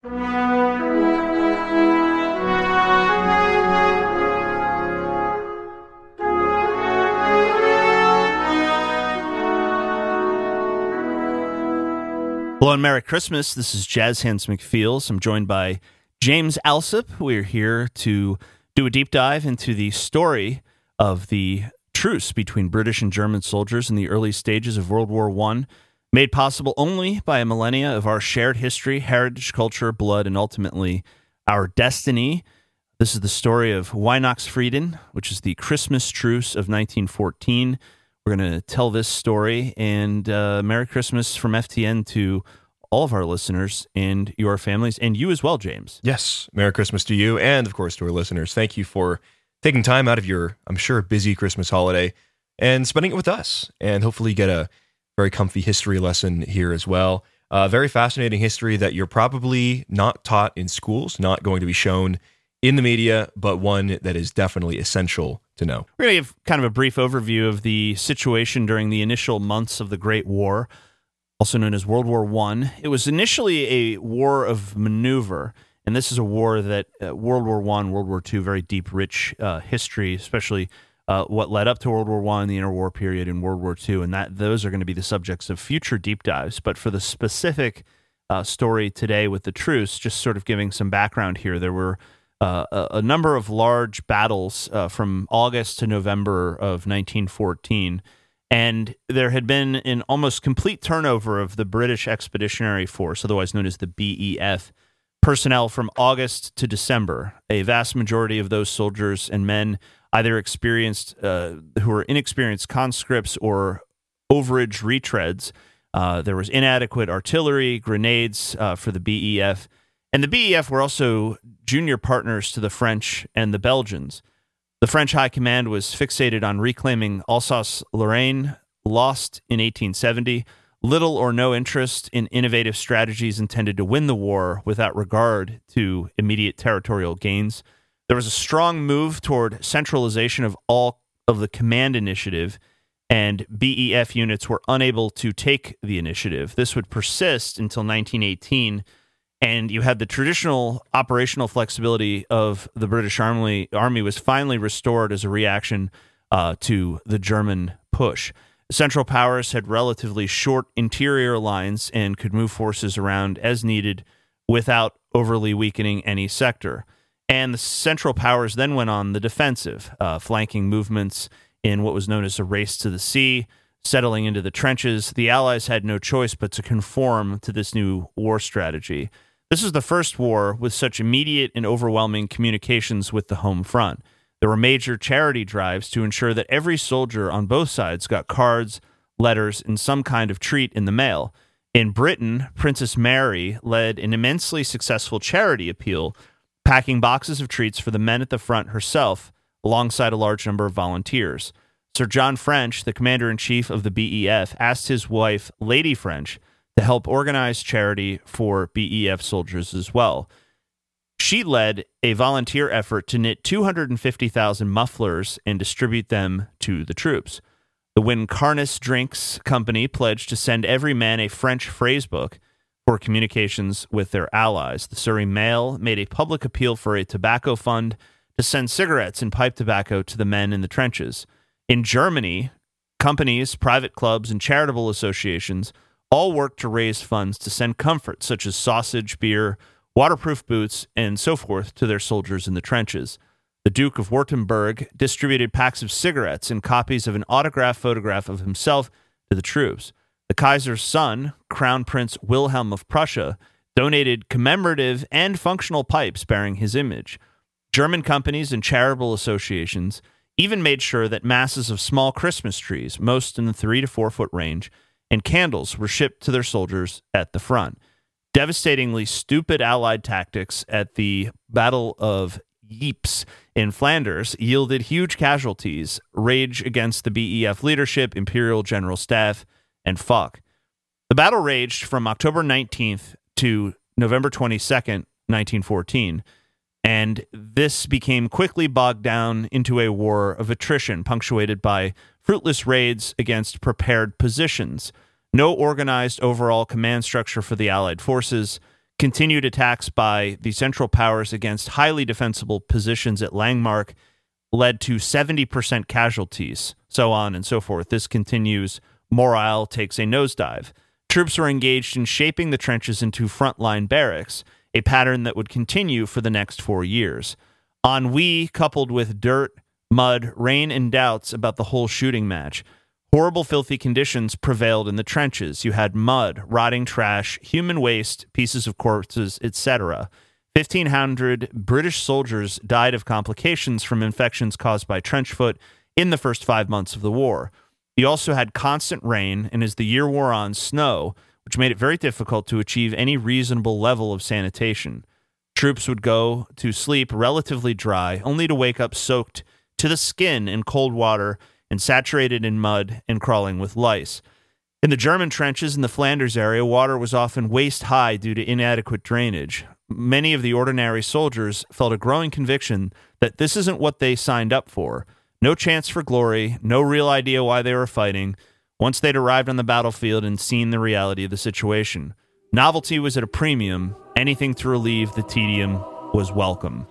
Hello and Merry Christmas. This is Jazz Hands McFeels. I'm joined by James Allsup. We're here to do a deep dive into the story of the truce between British and German soldiers in the early stages of World War I, made possible only by a millennia of our shared history, heritage, culture, blood, and ultimately our destiny. This is the story of Weihnachtsfrieden, which is the Christmas truce of 1914. We're going to tell this story. And uh, Merry Christmas from FTN to all of our listeners and your families, and you as well, James. Yes. Merry Christmas to you, and of course to our listeners. Thank you for taking time out of your, I'm sure, busy Christmas holiday and spending it with us, and hopefully get a very comfy history lesson here as well. Uh, very fascinating history that you're probably not taught in schools, not going to be shown in the media, but one that is definitely essential to know. We're going to give kind of a brief overview of the situation during the initial months of the Great War, also known as World War One. It was initially a war of maneuver, and this is a war that uh, World War One, World War Two, very deep, rich uh, history, especially uh, what led up to World War One, the interwar period, and World War Two, and that those are going to be the subjects of future deep dives. But for the specific uh, story today with the truce, just sort of giving some background here, there were uh, a, a, number of large battles uh, from August to November of 1914. And there had been an almost complete turnover of the British Expeditionary Force, otherwise known as the BEF, personnel from August to December. A vast majority of those soldiers and men either experienced, uh, who were inexperienced conscripts or overage retreads. Uh, there was inadequate artillery, grenades uh, for the BEF. And the BEF were also junior partners to the French and the Belgians. The French High Command was fixated on reclaiming Alsace Lorraine, lost in 1870, little or no interest in innovative strategies intended to win the war without regard to immediate territorial gains. There was a strong move toward centralization of all of the command initiative, and BEF units were unable to take the initiative. This would persist until 1918 and you had the traditional operational flexibility of the British Army. Army was finally restored as a reaction uh, to the German push. Central Powers had relatively short interior lines and could move forces around as needed without overly weakening any sector. And the Central Powers then went on the defensive, uh, flanking movements in what was known as a race to the sea, settling into the trenches. The Allies had no choice but to conform to this new war strategy. This was the first war with such immediate and overwhelming communications with the home front. There were major charity drives to ensure that every soldier on both sides got cards, letters, and some kind of treat in the mail. In Britain, Princess Mary led an immensely successful charity appeal, packing boxes of treats for the men at the front herself, alongside a large number of volunteers. Sir John French, the commander in chief of the BEF, asked his wife, Lady French, to help organize charity for BEF soldiers as well. She led a volunteer effort to knit 250,000 mufflers and distribute them to the troops. The Wincarnis Drinks Company pledged to send every man a French phrase book for communications with their allies. The Surrey Mail made a public appeal for a tobacco fund to send cigarettes and pipe tobacco to the men in the trenches. In Germany, companies, private clubs, and charitable associations all worked to raise funds to send comfort such as sausage, beer, waterproof boots, and so forth to their soldiers in the trenches. The Duke of Württemberg distributed packs of cigarettes and copies of an autographed photograph of himself to the troops. The Kaiser's son, Crown Prince Wilhelm of Prussia, donated commemorative and functional pipes bearing his image. German companies and charitable associations even made sure that masses of small Christmas trees, most in the three to four foot range, and candles were shipped to their soldiers at the front. Devastatingly stupid Allied tactics at the Battle of Ypres in Flanders yielded huge casualties, rage against the BEF leadership, Imperial General Staff, and Foch. The battle raged from October 19th to November 22nd, 1914, and this became quickly bogged down into a war of attrition punctuated by fruitless raids against prepared positions, no organized overall command structure for the Allied forces, Continued attacks by the Central Powers against highly defensible positions at Langemarck led to 70% casualties, so on and so forth. This continues. Morale takes a nosedive. Troops were engaged in shaping the trenches into frontline barracks, a pattern that would continue for the next four years. Ennui, coupled with dirt, mud, rain, and doubts about the whole shooting match, Horrible, filthy conditions prevailed in the trenches. You had mud, rotting trash, human waste, pieces of corpses, etc. 1,500 British soldiers died of complications from infections caused by trench foot in the first five months of the war. You also had constant rain, and as the year wore on, snow, which made it very difficult to achieve any reasonable level of sanitation. Troops would go to sleep relatively dry, only to wake up soaked to the skin in cold water and saturated in mud and crawling with lice. In the German trenches in the Flanders area, water was often waist high due to inadequate drainage. Many of the ordinary soldiers felt a growing conviction that this isn't what they signed up for. No chance for glory, no real idea why they were fighting, once they'd arrived on the battlefield and seen the reality of the situation. Novelty was at a premium, anything to relieve the tedium was welcome.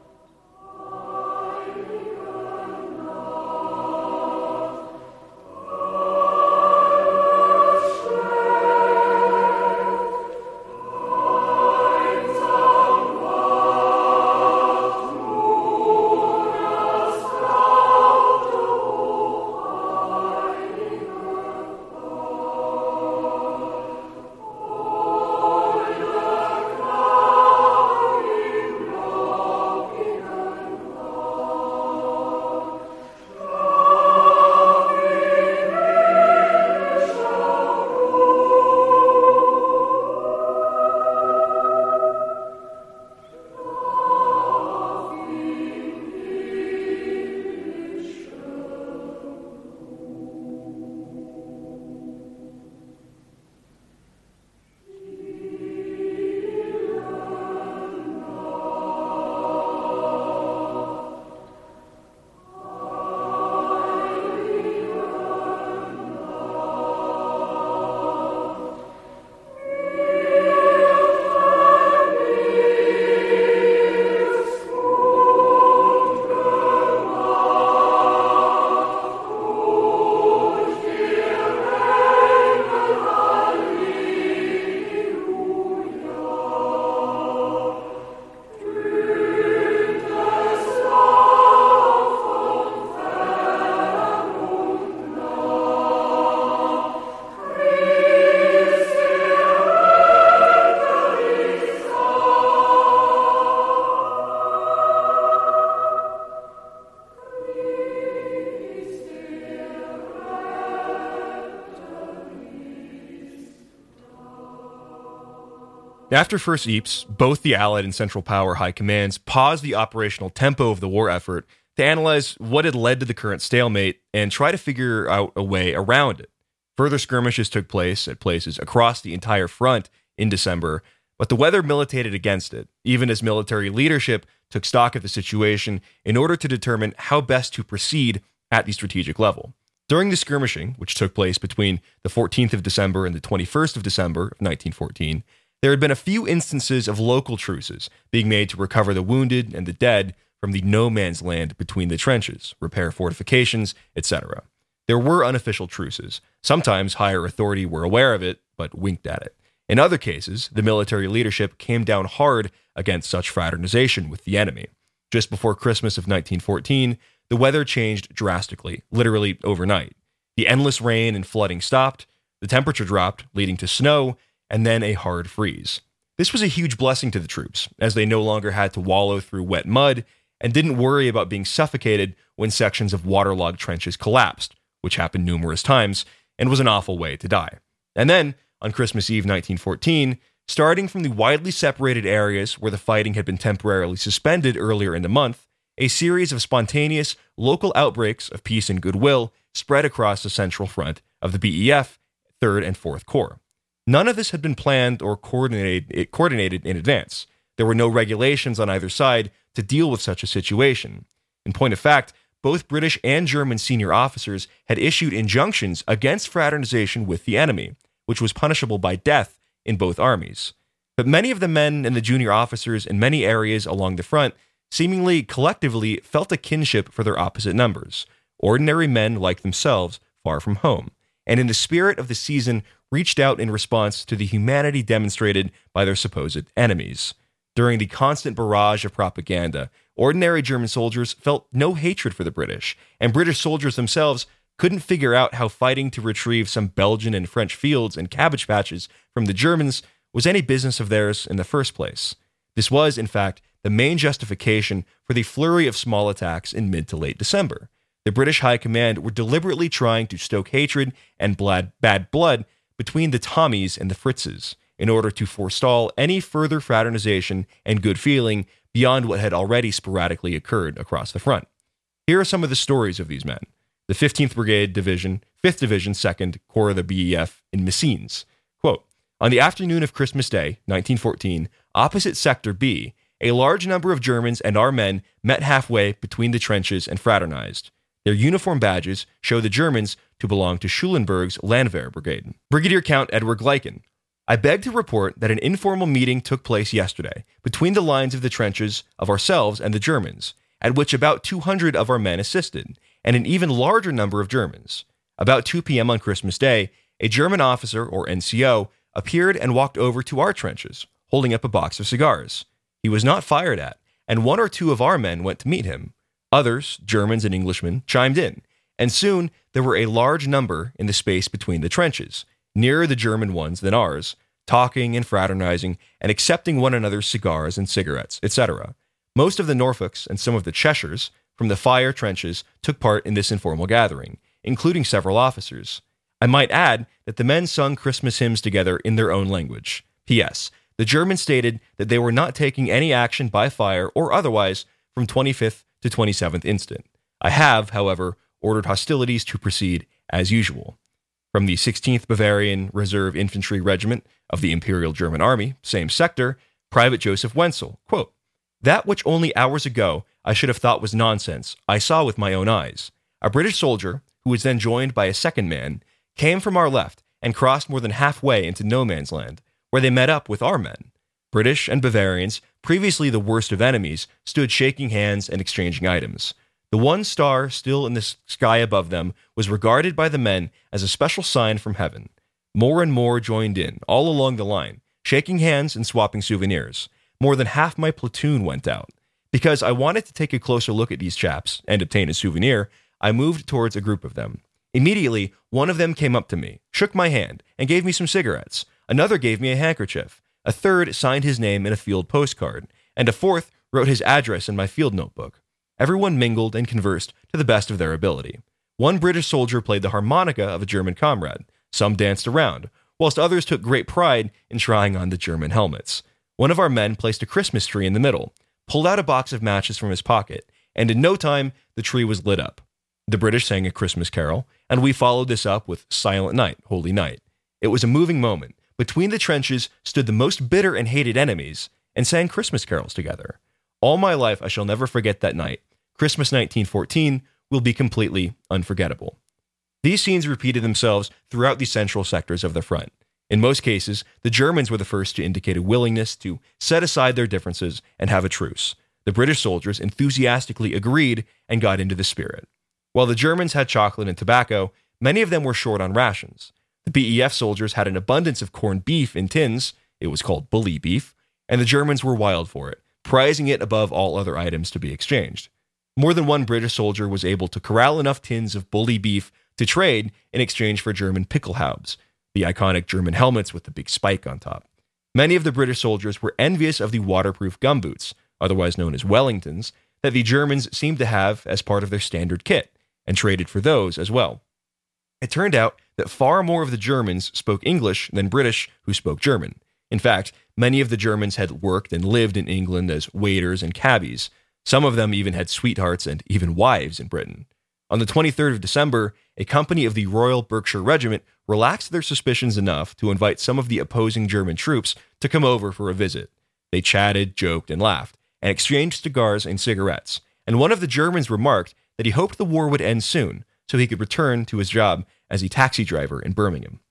After First Ypres, both the Allied and Central Power high commands paused the operational tempo of the war effort to analyze what had led to the current stalemate and try to figure out a way around it. Further skirmishes took place at places across the entire front in December, but the weather militated against it, even as military leadership took stock of the situation in order to determine how best to proceed at the strategic level. During the skirmishing, which took place between the 14th of December and the 21st of December of 1914, there had been a few instances of local truces being made to recover the wounded and the dead from the no man's land between the trenches, repair fortifications, etc. There were unofficial truces. Sometimes higher authority were aware of it, but winked at it. In other cases, the military leadership came down hard against such fraternization with the enemy. Just before Christmas of 1914, the weather changed drastically, literally overnight. The endless rain and flooding stopped, the temperature dropped, leading to snow, and then a hard freeze. This was a huge blessing to the troops, as they no longer had to wallow through wet mud and didn't worry about being suffocated when sections of waterlogged trenches collapsed, which happened numerous times and was an awful way to die. And then, on Christmas Eve 1914, starting from the widely separated areas where the fighting had been temporarily suspended earlier in the month, a series of spontaneous local outbreaks of peace and goodwill spread across the central front of the BEF, 3rd and 4th Corps. None of this had been planned or coordinated, coordinated in advance. There were no regulations on either side to deal with such a situation. In point of fact, both British and German senior officers had issued injunctions against fraternization with the enemy, which was punishable by death in both armies. But many of the men and the junior officers in many areas along the front seemingly collectively felt a kinship for their opposite numbers, ordinary men like themselves, far from home, and in the spirit of the season reached out in response to the humanity demonstrated by their supposed enemies. During the constant barrage of propaganda, ordinary German soldiers felt no hatred for the British, and British soldiers themselves couldn't figure out how fighting to retrieve some Belgian and French fields and cabbage patches from the Germans was any business of theirs in the first place. This was, in fact, the main justification for the flurry of small attacks in mid to late December. The British High Command were deliberately trying to stoke hatred and bad blood between the Tommies and the Fritzes in order to forestall any further fraternization and good feeling beyond what had already sporadically occurred across the front. Here are some of the stories of these men. The 15th Brigade Division, 5th Division, 2nd Corps of the BEF in Messines. Quote, on the afternoon of Christmas Day, 1914, opposite Sector B, a large number of Germans and our men met halfway between the trenches and fraternized. Their uniform badges show the Germans to belong to Schulenburg's Landwehr Brigade. Brigadier Count Edward Gleichen. I beg to report that an informal meeting took place yesterday between the lines of the trenches of ourselves and the Germans, at which about 200 of our men assisted, and an even larger number of Germans. About 2 p.m. on Christmas Day, a German officer, or NCO, appeared and walked over to our trenches, holding up a box of cigars. He was not fired at, and one or two of our men went to meet him. Others, Germans and Englishmen, chimed in, and soon there were a large number in the space between the trenches, nearer the German ones than ours, talking and fraternizing and accepting one another's cigars and cigarettes, etc. Most of the Norfolks and some of the Cheshires from the fire trenches took part in this informal gathering, including several officers. I might add that the men sung Christmas hymns together in their own language. P.S. The Germans stated that they were not taking any action by fire or otherwise from 25th to 27th instant. I have, however, ordered hostilities to proceed as usual. From the 16th Bavarian Reserve Infantry Regiment of the Imperial German Army, same sector, Private Joseph Wenzel, quote, That which only hours ago I should have thought was nonsense, I saw with my own eyes. A British soldier, who was then joined by a second man, came from our left and crossed more than halfway into no man's land, where they met up with our men. British and Bavarians, previously the worst of enemies, stood shaking hands and exchanging items. The one star still in the sky above them was regarded by the men as a special sign from heaven. More and more joined in, all along the line, shaking hands and swapping souvenirs. More than half my platoon went out. Because I wanted to take a closer look at these chaps and obtain a souvenir, I moved towards a group of them. Immediately, one of them came up to me, shook my hand, and gave me some cigarettes. Another gave me a handkerchief. A third signed his name in a field postcard. And a fourth wrote his address in my field notebook. Everyone mingled and conversed to the best of their ability. One British soldier played the harmonica of a German comrade. Some danced around, whilst others took great pride in trying on the German helmets. One of our men placed a Christmas tree in the middle, pulled out a box of matches from his pocket, and in no time the tree was lit up. The British sang a Christmas carol, and we followed this up with Silent Night, Holy Night. It was a moving moment. Between the trenches stood the most bitter and hated enemies and sang Christmas carols together. All my life, I shall never forget that night. Christmas 1914 will be completely unforgettable. These scenes repeated themselves throughout the central sectors of the front. In most cases, the Germans were the first to indicate a willingness to set aside their differences and have a truce. The British soldiers enthusiastically agreed and got into the spirit. While the Germans had chocolate and tobacco, many of them were short on rations. The BEF soldiers had an abundance of corned beef in tins, it was called bully beef, and the Germans were wild for it, prizing it above all other items to be exchanged. More than one British soldier was able to corral enough tins of bully beef to trade in exchange for German Pickelhaubes, the iconic German helmets with the big spike on top. Many of the British soldiers were envious of the waterproof gumboots, otherwise known as Wellingtons, that the Germans seemed to have as part of their standard kit, and traded for those as well. It turned out that far more of the Germans spoke English than British who spoke German. In fact, many of the Germans had worked and lived in England as waiters and cabbies. Some of them even had sweethearts and even wives in Britain. On the 23rd of December, a company of the Royal Berkshire Regiment relaxed their suspicions enough to invite some of the opposing German troops to come over for a visit. They chatted, joked, and laughed, and exchanged cigars and cigarettes. And one of the Germans remarked that he hoped the war would end soon so he could return to his job as a taxi driver in Birmingham.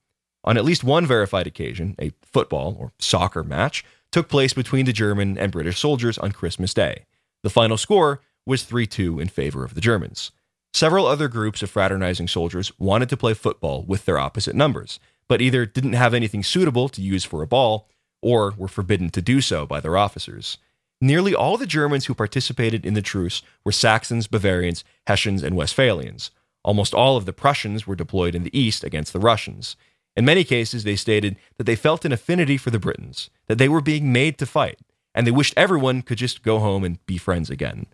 on at least one verified occasion, a football or soccer match took place between the German and British soldiers on Christmas Day. The final score was 3 2 in favor of the Germans. Several other groups of fraternizing soldiers wanted to play football with their opposite numbers, but either didn't have anything suitable to use for a ball or were forbidden to do so by their officers. Nearly all the Germans who participated in the truce were Saxons, Bavarians, Hessians, and Westphalians. Almost all of the Prussians were deployed in the east against the Russians. In many cases, they stated that they felt an affinity for the Britons, that they were being made to fight, and they wished everyone could just go home and be friends again.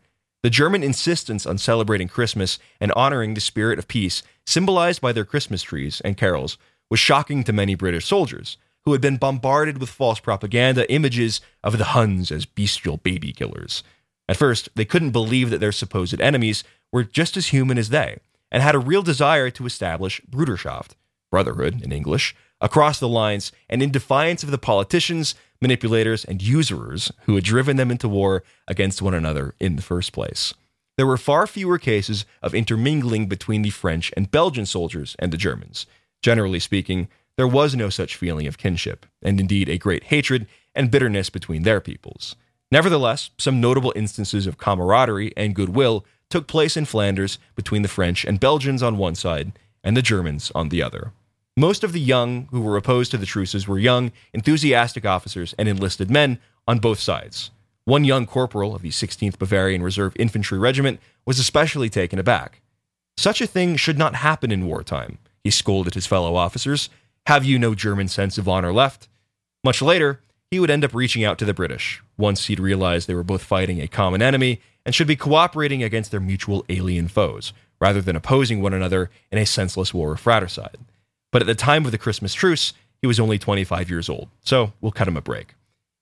The German insistence on celebrating Christmas and honoring the spirit of peace, symbolized by their Christmas trees and carols, was shocking to many British soldiers, who had been bombarded with false propaganda images of the Huns as bestial baby killers. At first, they couldn't believe that their supposed enemies were just as human as they, and had a real desire to establish Bruderschaft, brotherhood in English, across the lines and in defiance of the politicians, manipulators, and usurers who had driven them into war against one another in the first place. There were far fewer cases of intermingling between the French and Belgian soldiers and the Germans. Generally speaking, there was no such feeling of kinship, and indeed a great hatred and bitterness between their peoples. Nevertheless, some notable instances of camaraderie and goodwill took place in Flanders between the French and Belgians on one side and the Germans on the other. Most of the young who were opposed to the truces were young, enthusiastic officers and enlisted men on both sides. One young corporal of the 16th Bavarian Reserve Infantry Regiment was especially taken aback. Such a thing should not happen in wartime, he scolded his fellow officers. Have you no German sense of honor left? Much later, he would end up reaching out to the British, once he'd realized they were both fighting a common enemy and should be cooperating against their mutual alien foes, rather than opposing one another in a senseless war of fratricide. But at the time of the Christmas truce, he was only 25 years old, so we'll cut him a break.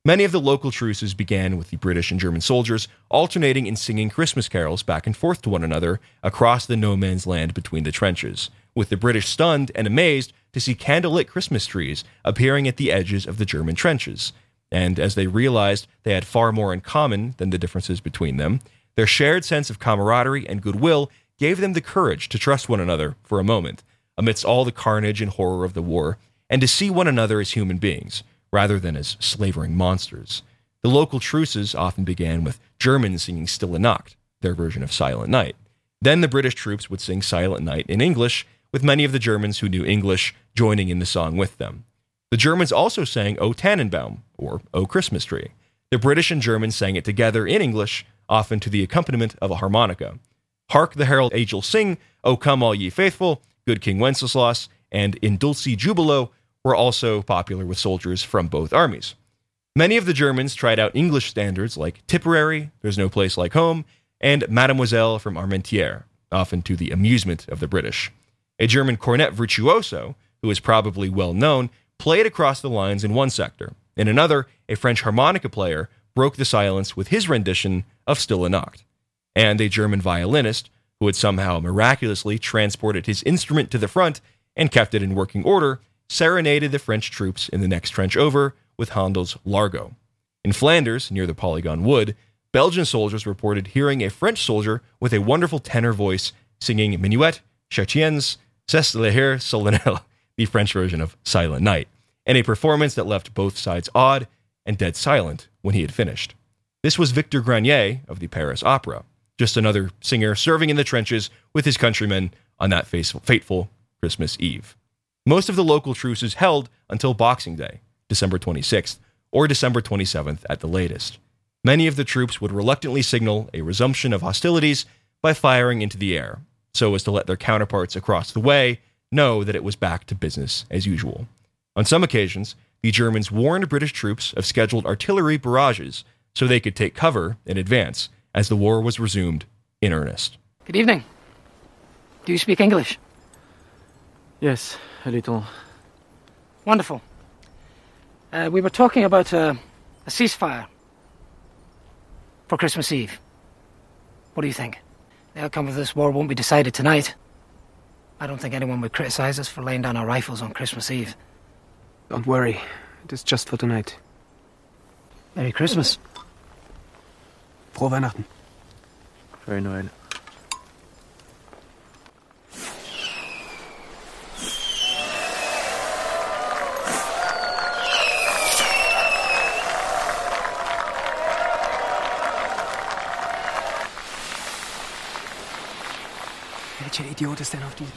Many of the local truces began with the British and German soldiers alternating in singing Christmas carols back and forth to one another across the no man's land between the trenches, with the British stunned and amazed to see candlelit Christmas trees appearing at the edges of the German trenches. And as they realized they had far more in common than the differences between them, their shared sense of camaraderie and goodwill gave them the courage to trust one another for a moment amidst all the carnage and horror of the war, and to see one another as human beings, rather than as slavering monsters. The local truces often began with Germans singing Stille Nacht, their version of Silent Night. Then the British troops would sing Silent Night in English, with many of the Germans who knew English joining in the song with them. The Germans also sang O Tannenbaum, or O Christmas Tree. The British and Germans sang it together in English, often to the accompaniment of a harmonica. Hark the herald angels sing, O come all ye faithful, Good King Wenceslas, and In Dulci Jubilo were also popular with soldiers from both armies. Many of the Germans tried out English standards like Tipperary, There's No Place Like Home, and Mademoiselle from Armentières, often to the amusement of the British. A German cornet virtuoso, who is probably well known, played across the lines in one sector. In another, a French harmonica player broke the silence with his rendition of Stille Nacht. And a German violinist who had somehow miraculously transported his instrument to the front and kept it in working order, serenaded the French troops in the next trench over with Handel's Largo. In Flanders, near the Polygon Wood, Belgian soldiers reported hearing a French soldier with a wonderful tenor voice singing Minuit, Chrétiens, C'est le Heer Solennel, the French version of Silent Night, and a performance that left both sides awed and dead silent when he had finished. This was Victor Granier of the Paris Opera just another singer serving in the trenches with his countrymen on that fateful Christmas Eve. Most of the local truces held until Boxing Day, December 26th, or December 27th at the latest. Many of the troops would reluctantly signal a resumption of hostilities by firing into the air, so as to let their counterparts across the way know that it was back to business as usual. On some occasions, the Germans warned British troops of scheduled artillery barrages so they could take cover in advance as the war was resumed in earnest. Good evening. Do you speak English? Yes, a little. Wonderful. Uh, we were talking about uh, a ceasefire for Christmas Eve. What do you think? The outcome of this war won't be decided tonight. I don't think anyone would criticize us for laying down our rifles on Christmas Eve. Don't worry. It is just for tonight. Merry Christmas. Frohe Weihnachten. Schöne Weihnachten. Welcher Idiot ist denn auf die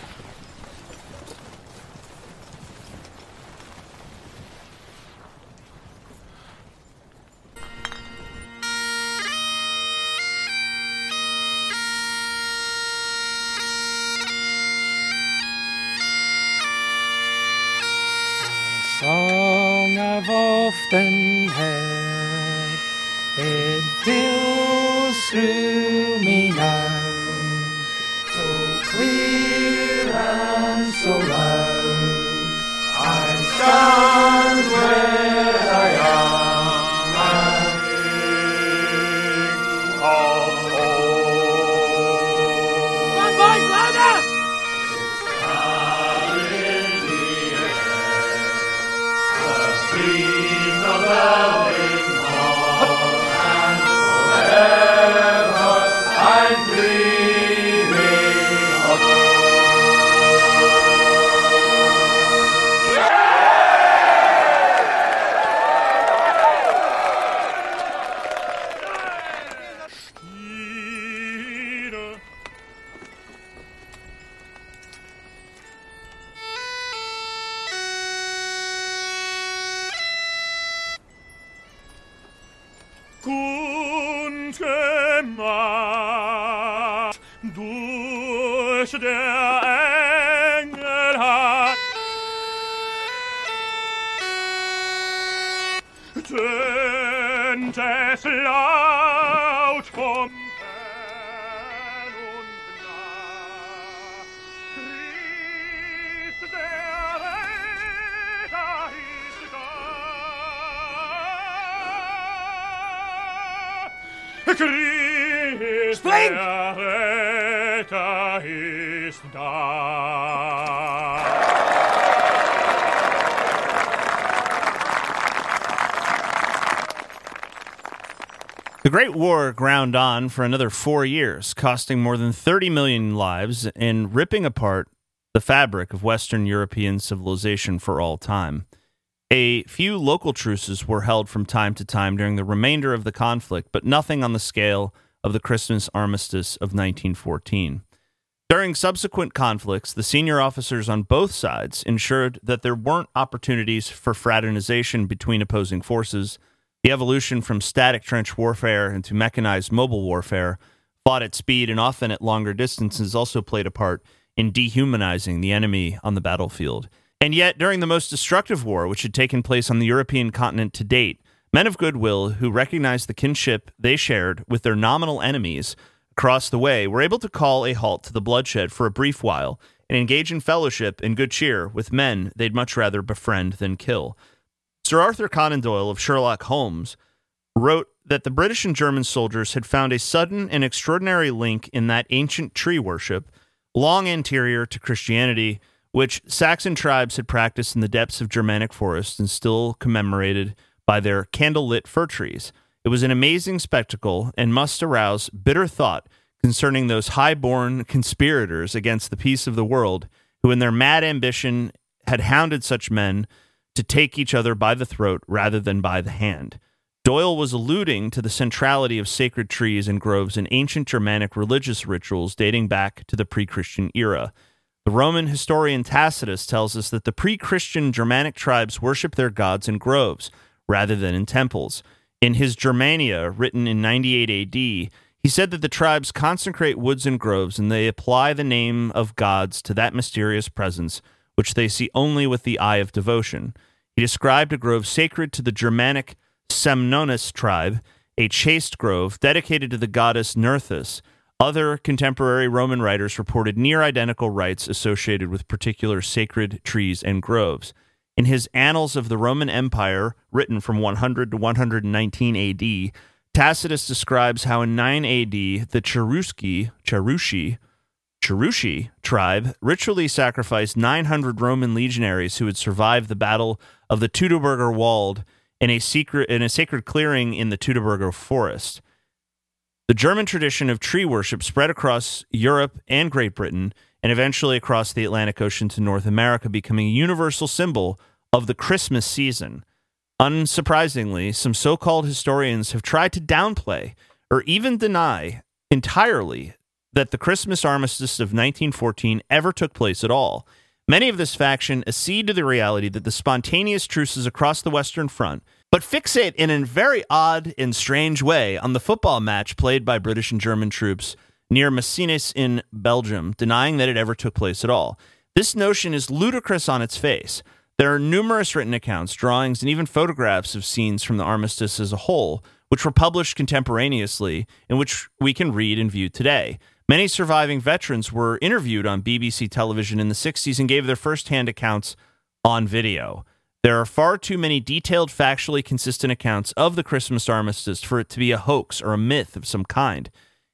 Spring! der Retter ist da. The Great War ground on for another four years, costing more than 30 million lives and ripping apart the fabric of Western European civilization for all time. A few local truces were held from time to time during the remainder of the conflict, but nothing on the scale of the Christmas armistice of 1914. During subsequent conflicts, the senior officers on both sides ensured that there weren't opportunities for fraternization between opposing forces. The evolution from static trench warfare into mechanized mobile warfare, fought at speed and often at longer distances, also played a part in dehumanizing the enemy on the battlefield. And yet, during the most destructive war which had taken place on the European continent to date, men of goodwill who recognized the kinship they shared with their nominal enemies across the way were able to call a halt to the bloodshed for a brief while and engage in fellowship and good cheer with men they'd much rather befriend than kill. Sir Arthur Conan Doyle of Sherlock Holmes wrote that the British and German soldiers had found a sudden and extraordinary link in that ancient tree worship, long anterior to Christianity, which Saxon tribes had practiced in the depths of Germanic forests and still commemorated by their candlelit fir trees. It was an amazing spectacle and must arouse bitter thought concerning those high-born conspirators against the peace of the world who in their mad ambition had hounded such men to take each other by the throat rather than by the hand. Doyle was alluding to the centrality of sacred trees and groves in ancient Germanic religious rituals dating back to the pre Christian era. The Roman historian Tacitus tells us that the pre Christian Germanic tribes worship their gods in groves rather than in temples. In his Germania, written in 98 AD, he said that the tribes consecrate woods and groves and they apply the name of gods to that mysterious presence which they see only with the eye of devotion. He described a grove sacred to the Germanic Semnones tribe, a chaste grove dedicated to the goddess Nerthus. Other contemporary Roman writers reported near identical rites associated with particular sacred trees and groves. In his Annals of the Roman Empire, written from 100 to 119 AD, Tacitus describes how in 9 AD the Cheruski, Cherushi, Cherushi tribe ritually sacrificed 900 Roman legionaries who had survived the battle of the Teutoburger Wald in a secret in a sacred clearing in the Teutoburger forest. The German tradition of tree worship spread across Europe and Great Britain and eventually across the Atlantic Ocean to North America, becoming a universal symbol of the Christmas season. Unsurprisingly, some so called historians have tried to downplay or even deny entirely that the Christmas armistice of 1914 ever took place at all. Many of this faction accede to the reality that the spontaneous truces across the Western Front, but fixate in a very odd and strange way on the football match played by British and German troops near Messines in Belgium, denying that it ever took place at all. This notion is ludicrous on its face. There are numerous written accounts, drawings, and even photographs of scenes from the armistice as a whole, which were published contemporaneously and which we can read and view today. Many surviving veterans were interviewed on BBC television in the 60s and gave their firsthand accounts on video. There are far too many detailed, factually consistent accounts of the Christmas armistice for it to be a hoax or a myth of some kind.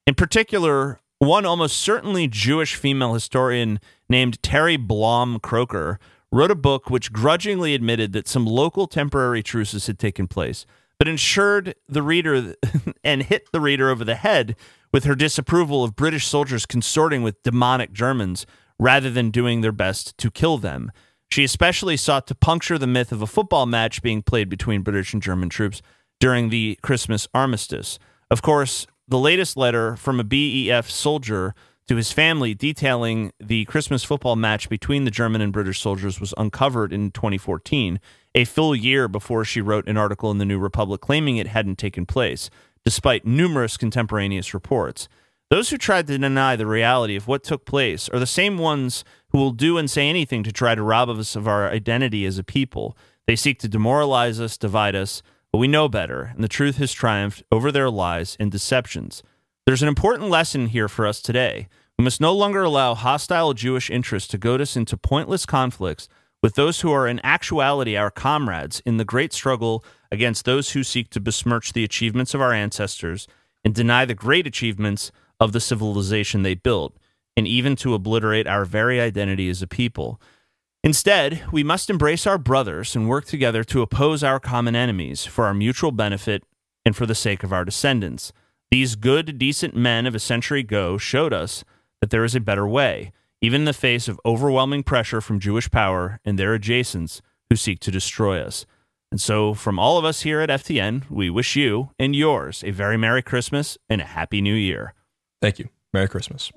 In particular, one almost certainly Jewish female historian named Terri Blom Crocker wrote a book which grudgingly admitted that some local temporary truces had taken place, but ensured the reader and hit the reader over the head with her disapproval of British soldiers consorting with demonic Germans rather than doing their best to kill them. She especially sought to puncture the myth of a football match being played between British and German troops during the Christmas armistice. Of course, the latest letter from a BEF soldier to his family detailing the Christmas football match between the German and British soldiers was uncovered in 2014, a full year before she wrote an article in the New Republic claiming it hadn't taken place despite numerous contemporaneous reports. Those who tried to deny the reality of what took place are the same ones who will do and say anything to try to rob us of our identity as a people. They seek to demoralize us, divide us, but we know better, and the truth has triumphed over their lies and deceptions. There's an important lesson here for us today. We must no longer allow hostile Jewish interests to goad us into pointless conflicts with those who are in actuality our comrades in the great struggle against those who seek to besmirch the achievements of our ancestors and deny the great achievements of the civilization they built, and even to obliterate our very identity as a people. Instead, we must embrace our brothers and work together to oppose our common enemies for our mutual benefit and for the sake of our descendants. These good, decent men of a century ago showed us that there is a better way, even in the face of overwhelming pressure from Jewish power and their adjacents who seek to destroy us. And so, from all of us here at FTN, we wish you and yours a very Merry Christmas and a Happy New Year. Thank you. Merry Christmas.